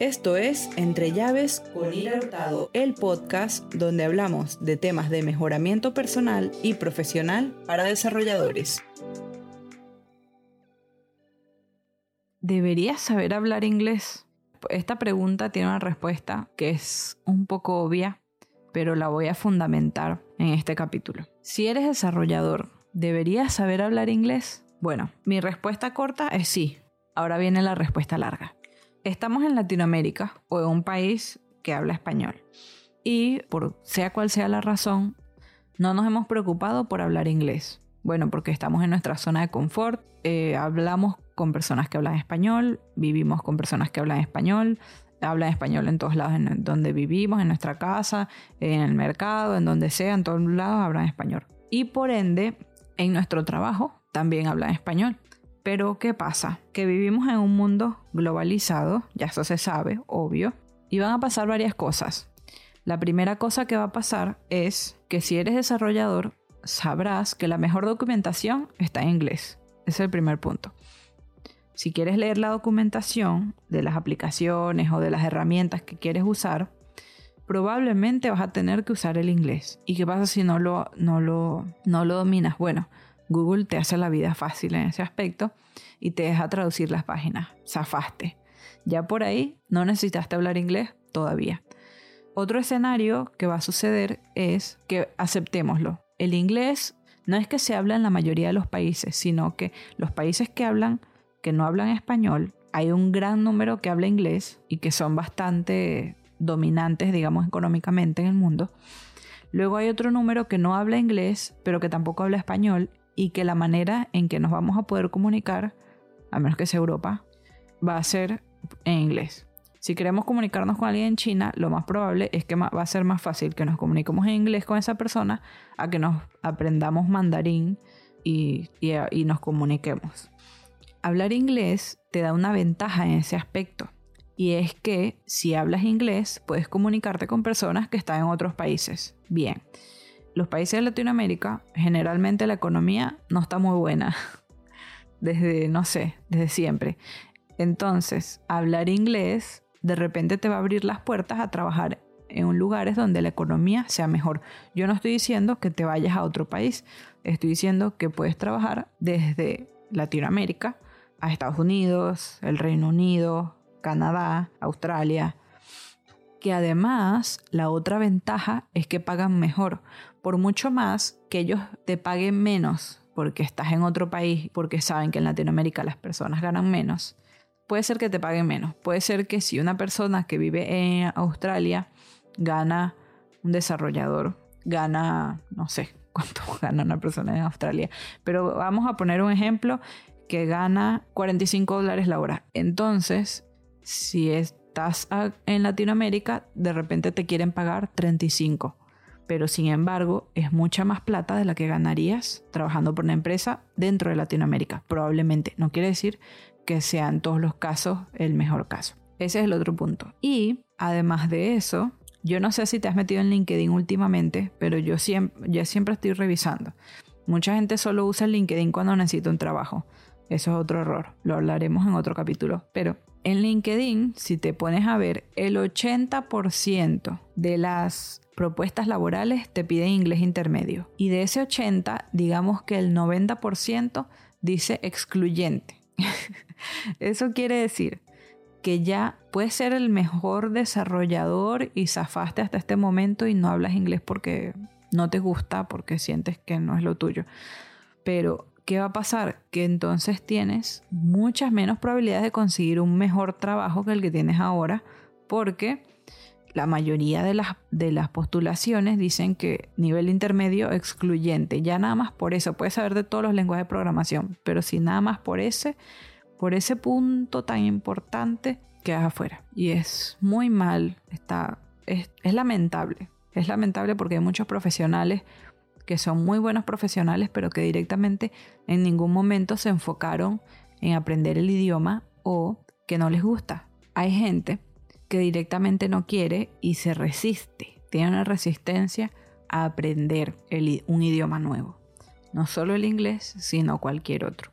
Esto es Entre Llaves con Ira Hurtado, el podcast donde hablamos de temas de mejoramiento personal y profesional para desarrolladores. ¿Deberías saber hablar inglés? Esta pregunta tiene una respuesta que es un poco obvia, pero la voy a fundamentar en este capítulo. Si eres desarrollador, ¿deberías saber hablar inglés? Bueno, mi respuesta corta es sí. Ahora viene la respuesta larga. Estamos en Latinoamérica o en un país que habla español. Y por sea cual sea la razón, no nos hemos preocupado por hablar inglés. Bueno, porque estamos en nuestra zona de confort, eh, hablamos con personas que hablan español, vivimos con personas que hablan español, hablan español en todos lados en donde vivimos, en nuestra casa, en el mercado, en donde sea, en todos lados hablan español. Y por ende, en nuestro trabajo también hablan español. Pero ¿qué pasa? Que vivimos en un mundo globalizado, ya eso se sabe, obvio, y van a pasar varias cosas. La primera cosa que va a pasar es que si eres desarrollador, sabrás que la mejor documentación está en inglés. Ese es el primer punto. Si quieres leer la documentación de las aplicaciones o de las herramientas que quieres usar, probablemente vas a tener que usar el inglés. ¿Y qué pasa si no lo, no lo, no lo dominas? Bueno, Google te hace la vida fácil en ese aspecto y te deja traducir las páginas. Zafaste. Ya por ahí no necesitaste hablar inglés todavía. Otro escenario que va a suceder es que aceptémoslo. El inglés no es que se habla en la mayoría de los países, sino que los países que hablan, que no hablan español, hay un gran número que habla inglés y que son bastante dominantes, digamos, económicamente en el mundo. Luego hay otro número que no habla inglés, pero que tampoco habla español y que la manera en que nos vamos a poder comunicar, a menos que sea Europa, va a ser en inglés. Si queremos comunicarnos con alguien en China, lo más probable es que va a ser más fácil que nos comuniquemos en inglés con esa persona a que nos aprendamos mandarín y, nos comuniquemos. Hablar inglés te da una ventaja en ese aspecto. Y es que si hablas inglés, puedes comunicarte con personas que están en otros países. Bien los países de Latinoamérica, generalmente la economía no está muy buena. Desde, no sé, desde siempre. Entonces, hablar inglés de repente te va a abrir las puertas a trabajar en lugares donde la economía sea mejor. Yo no estoy diciendo que te vayas a otro país, estoy diciendo que puedes trabajar desde Latinoamérica a Estados Unidos, el Reino Unido, Canadá, Australia, que además la otra ventaja es que pagan mejor, por mucho más que ellos te paguen menos porque estás en otro país, porque saben que en Latinoamérica las personas ganan menos, puede ser que te paguen menos. Puede ser que si una persona que vive en Australia gana un desarrollador, gana, no sé cuánto gana una persona en Australia, pero vamos a poner un ejemplo que gana 45 dólares la hora. Entonces, si estás en Latinoamérica, de repente te quieren pagar 35 pero sin embargo es mucha más plata de la que ganarías trabajando por una empresa dentro de Latinoamérica. Probablemente, no quiere decir que sea en todos los casos el mejor caso. Ese es el otro punto. Y además de eso, yo no sé si te has metido en LinkedIn últimamente, pero yo siempre, siempre estoy revisando. Mucha gente solo usa LinkedIn cuando necesita un trabajo. Eso es otro error. Lo hablaremos en otro capítulo. Pero en LinkedIn, si te pones a ver, el 80% de las propuestas laborales te piden inglés intermedio. Y de ese 80, digamos que el 90% dice excluyente. Eso quiere decir que ya puedes ser el mejor desarrollador y zafaste hasta este momento y no hablas inglés porque no te gusta, porque sientes que no es lo tuyo. Pero, ¿qué va a pasar? Que entonces tienes muchas menos probabilidades de conseguir un mejor trabajo que el que tienes ahora, porque la mayoría de las, de las postulaciones dicen que nivel intermedio excluyente. Ya nada más por eso, puedes saber de todos los lenguajes de programación, pero si nada más por ese, por ese punto tan importante, quedas afuera. Y es muy mal, está, es, es lamentable. Es lamentable porque hay muchos profesionales que son muy buenos profesionales, pero que directamente en ningún momento se enfocaron en aprender el idioma o que no les gusta. Hay gente que directamente no quiere y se resiste, tiene una resistencia a aprender un idioma nuevo. No solo el inglés, sino cualquier otro.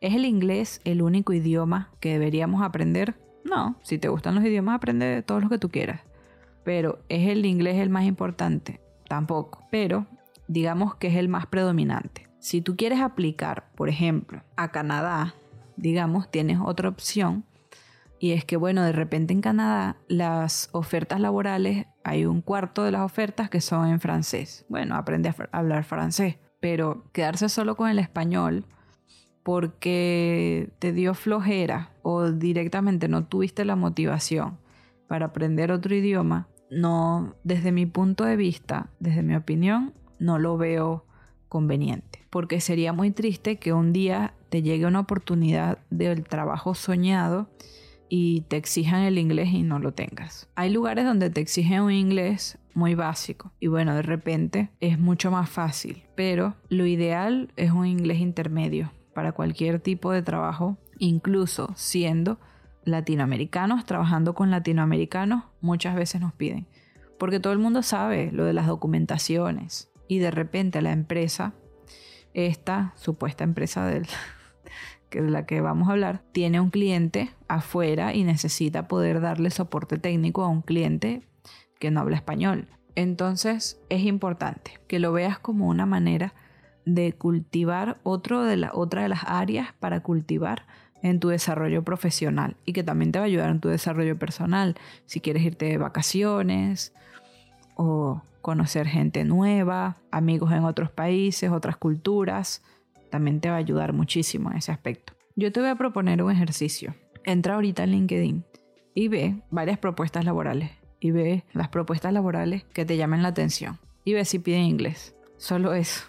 ¿Es el inglés el único idioma que deberíamos aprender? No, si te gustan los idiomas, aprende todos los que tú quieras. Pero ¿es el inglés el más importante? Tampoco. Pero digamos que es el más predominante. Si tú quieres aplicar, por ejemplo, a Canadá, digamos, tienes otra opción. Y es que, bueno, de repente en Canadá las ofertas laborales, hay un cuarto de las ofertas que son en francés. Bueno, aprende a hablar francés. Pero quedarse solo con el español porque te dio flojera o directamente no tuviste la motivación para aprender otro idioma, no, desde mi punto de vista, desde mi opinión, no lo veo conveniente. Porque sería muy triste que un día te llegue una oportunidad del trabajo soñado y te exijan el inglés y no lo tengas. Hay lugares donde te exigen un inglés muy básico y bueno, de repente es mucho más fácil, pero lo ideal es un inglés intermedio para cualquier tipo de trabajo, incluso siendo latinoamericanos, trabajando con latinoamericanos, muchas veces nos piden. Porque todo el mundo sabe lo de las documentaciones y de repente la empresa, esta supuesta empresa del, que de la que vamos a hablar, tiene un cliente afuera y necesita poder darle soporte técnico a un cliente que no habla español. Entonces es importante que lo veas como una manera de cultivar otro de otra de las áreas para cultivar en tu desarrollo profesional y que también te va a ayudar en tu desarrollo personal. Si quieres irte de vacaciones o conocer gente nueva, amigos en otros países, otras culturas, también te va a ayudar muchísimo en ese aspecto. Yo te voy a proponer un ejercicio. Entra ahorita en LinkedIn y ve varias propuestas laborales y ve las propuestas laborales que te llamen la atención y ve si piden inglés. Solo eso.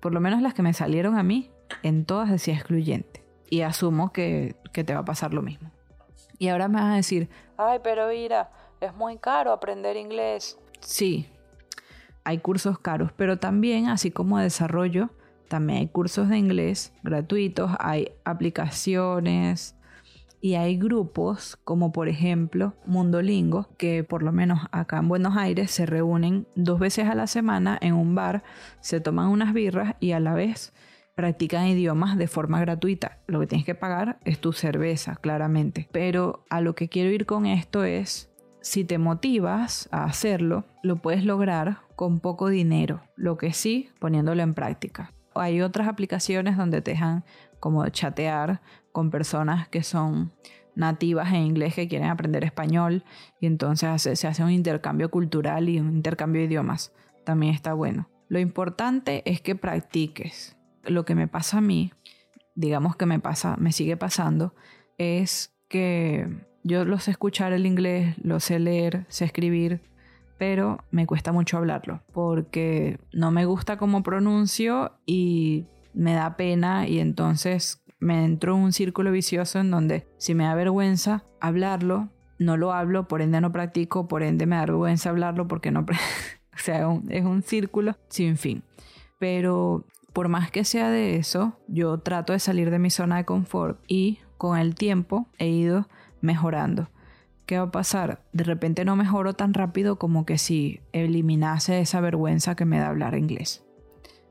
Por lo menos las que me salieron a mí, en todas decía excluyente. Y asumo que, que te va a pasar lo mismo. Y ahora me vas a decir, ay, pero mira, es muy caro aprender inglés. Sí, hay cursos caros, pero también, así como desarrollo, también hay cursos de inglés gratuitos, hay aplicaciones y hay grupos como por ejemplo Mundolingo, que por lo menos acá en Buenos Aires se reúnen dos veces a la semana en un bar, se toman unas birras y a la vez practican idiomas de forma gratuita. Lo que tienes que pagar es tu cerveza, claramente. Pero a lo que quiero ir con esto es, si te motivas a hacerlo, lo puedes lograr con poco dinero, lo que sí poniéndolo en práctica. Hay otras aplicaciones donde te dejan como chatear con personas que son nativas en inglés que quieren aprender español y entonces se hace un intercambio cultural y un intercambio de idiomas. También está bueno. Lo importante es que practiques. Lo que me pasa a mí, digamos que me pasa, me sigue pasando, es que yo lo sé escuchar el inglés, lo sé leer, sé escribir, pero me cuesta mucho hablarlo porque no me gusta cómo pronuncio y me da pena y entonces me entro en un círculo vicioso en donde si me da vergüenza hablarlo, no lo hablo, por ende no practico, por ende me da vergüenza hablarlo porque no... o sea, es un círculo sin fin. Pero por más que sea de eso, yo trato de salir de mi zona de confort y con el tiempo he ido mejorando. ¿qué va a pasar? De repente no mejoro tan rápido como que si eliminase esa vergüenza que me da hablar inglés.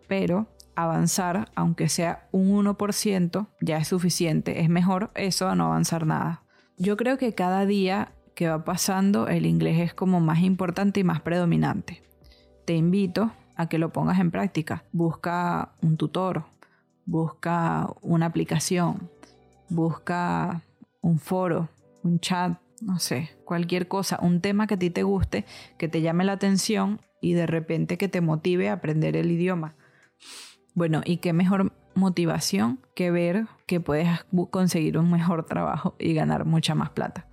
Pero avanzar, aunque sea un 1%, ya es suficiente. Es mejor eso a no avanzar nada. Yo creo que cada día que va pasando el inglés es como más importante y más predominante. Te invito a que lo pongas en práctica. Busca un tutor, busca una aplicación, busca un foro, un chat no sé, cualquier cosa, un tema que a ti te guste, que te llame la atención y de repente que te motive a aprender el idioma. Bueno, y qué mejor motivación que ver que puedes conseguir un mejor trabajo y ganar mucha más plata.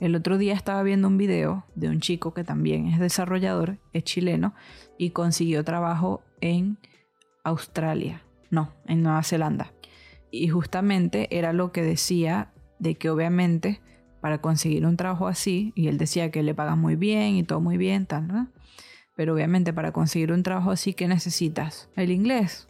El otro día estaba viendo un video de un chico que también es desarrollador, es chileno, y consiguió trabajo en Australia, no, en Nueva Zelanda. Y justamente era lo que decía de que obviamente para conseguir un trabajo así, y él decía que le pagan muy bien y todo muy bien, tal. Pero obviamente para conseguir un trabajo así, ¿qué necesitas? El inglés.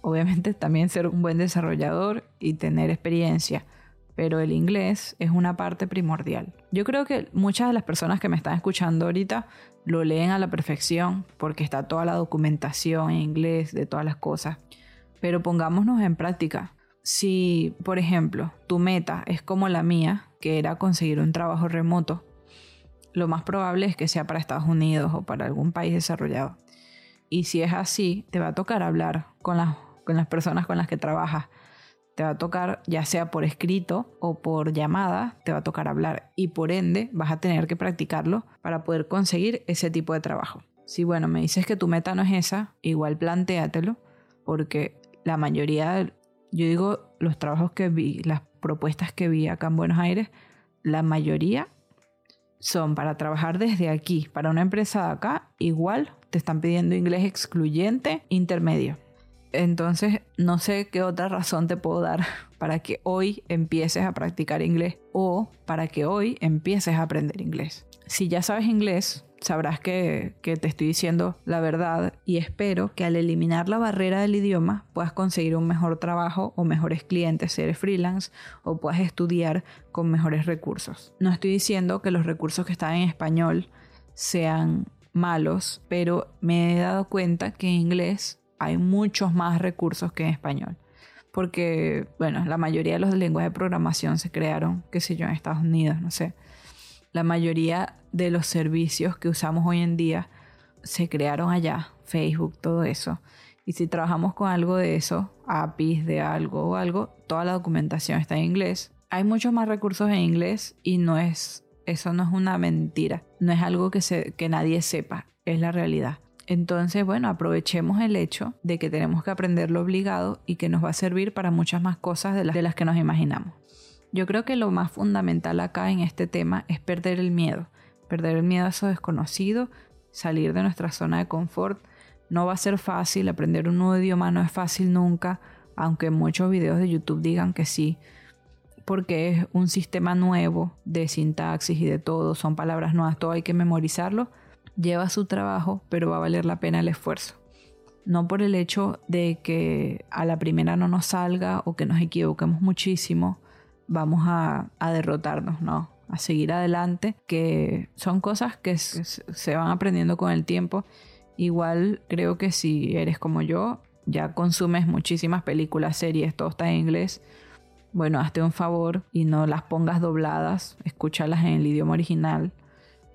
Obviamente también ser un buen desarrollador y tener experiencia, pero el inglés es una parte primordial. Yo creo que muchas de las personas que me están escuchando ahorita lo leen a la perfección porque está toda la documentación en inglés de todas las cosas. Pero pongámonos en práctica. Si, por ejemplo, tu meta es como la mía, que era conseguir un trabajo remoto, lo más probable es que sea para Estados Unidos o para algún país desarrollado. Y si es así, te va a tocar hablar con las, con las personas con las que trabajas. Te va a tocar, ya sea por escrito o por llamada, te va a tocar hablar. Y por ende, vas a tener que practicarlo para poder conseguir ese tipo de trabajo. Si, bueno, me dices que tu meta no es esa, igual plantéatelo, porque la mayoría, yo digo, los trabajos que vi, las propuestas que vi acá en Buenos Aires, la mayoría son para trabajar desde aquí, para una empresa de acá, igual te están pidiendo inglés excluyente intermedio. Entonces, no sé qué otra razón te puedo dar para que hoy empieces a practicar inglés o para que hoy empieces a aprender inglés. Si ya sabes inglés, sabrás que, te estoy diciendo la verdad y espero que al eliminar la barrera del idioma puedas conseguir un mejor trabajo o mejores clientes si eres freelance o puedas estudiar con mejores recursos. No estoy diciendo que los recursos que están en español sean malos, pero me he dado cuenta que en inglés hay muchos más recursos que en español. Porque, bueno, la mayoría de los lenguajes de programación se crearon, qué sé yo, en Estados Unidos, no sé. La mayoría de los servicios que usamos hoy en día se crearon allá, Facebook, todo eso. Y si trabajamos con algo de eso, APIs de algo o algo, toda la documentación está en inglés. Hay muchos más recursos en inglés y no es, eso no es una mentira, no es algo que, se, que nadie sepa, es la realidad. Entonces, bueno, aprovechemos el hecho de que tenemos que aprenderlo obligado y que nos va a servir para muchas más cosas de las, de las que nos imaginamos. Yo creo que lo más fundamental acá en este tema es perder el miedo, perder el miedo a eso desconocido, salir de nuestra zona de confort. No va a ser fácil, aprender un nuevo idioma no es fácil nunca, aunque muchos videos de YouTube digan que sí, porque es un sistema nuevo de sintaxis y de todo, son palabras nuevas, todo hay que memorizarlo. Lleva su trabajo, pero va a valer la pena el esfuerzo. No por el hecho de que a la primera no nos salga o que nos equivoquemos muchísimo, vamos a, derrotarnos, ¿no? A seguir adelante, que son cosas que se van aprendiendo con el tiempo. Igual creo que si eres como yo, ya consumes muchísimas películas, series, todo está en inglés. Bueno, hazte un favor y no las pongas dobladas, escúchalas en el idioma original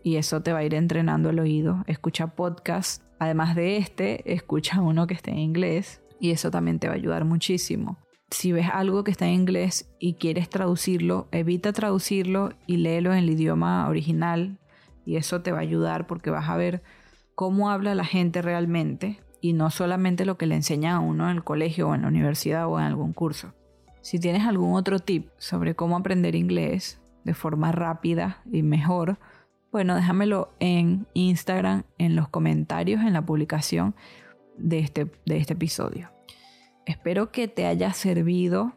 y eso te va a ir entrenando el oído. Escucha podcast, además de este, escucha uno que esté en inglés y eso también te va a ayudar muchísimo si ves algo que está en inglés y quieres traducirlo, evita traducirlo y léelo en el idioma original y eso te va a ayudar porque vas a ver cómo habla la gente realmente y no solamente lo que le enseña a uno en el colegio o en la universidad o en algún curso. Si tienes algún otro tip sobre cómo aprender inglés de forma rápida y mejor, bueno, déjamelo en Instagram, en los comentarios, en la publicación de este, de este episodio. Espero que te haya servido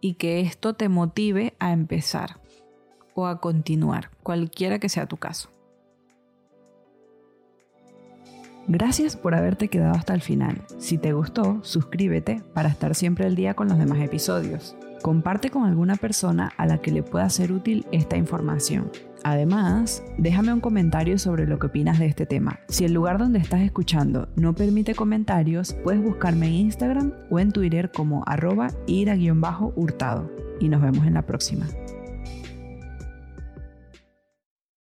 y que esto te motive a empezar o a continuar, cualquiera que sea tu caso. Gracias por haberte quedado hasta el final. Si te gustó, suscríbete para estar siempre al día con los demás episodios. Comparte con alguna persona a la que le pueda ser útil esta información. Además, déjame un comentario sobre lo que opinas de este tema. Si el lugar donde estás escuchando no permite comentarios, puedes buscarme en Instagram o en Twitter como arroba ira-hurtado. Y nos vemos en la próxima.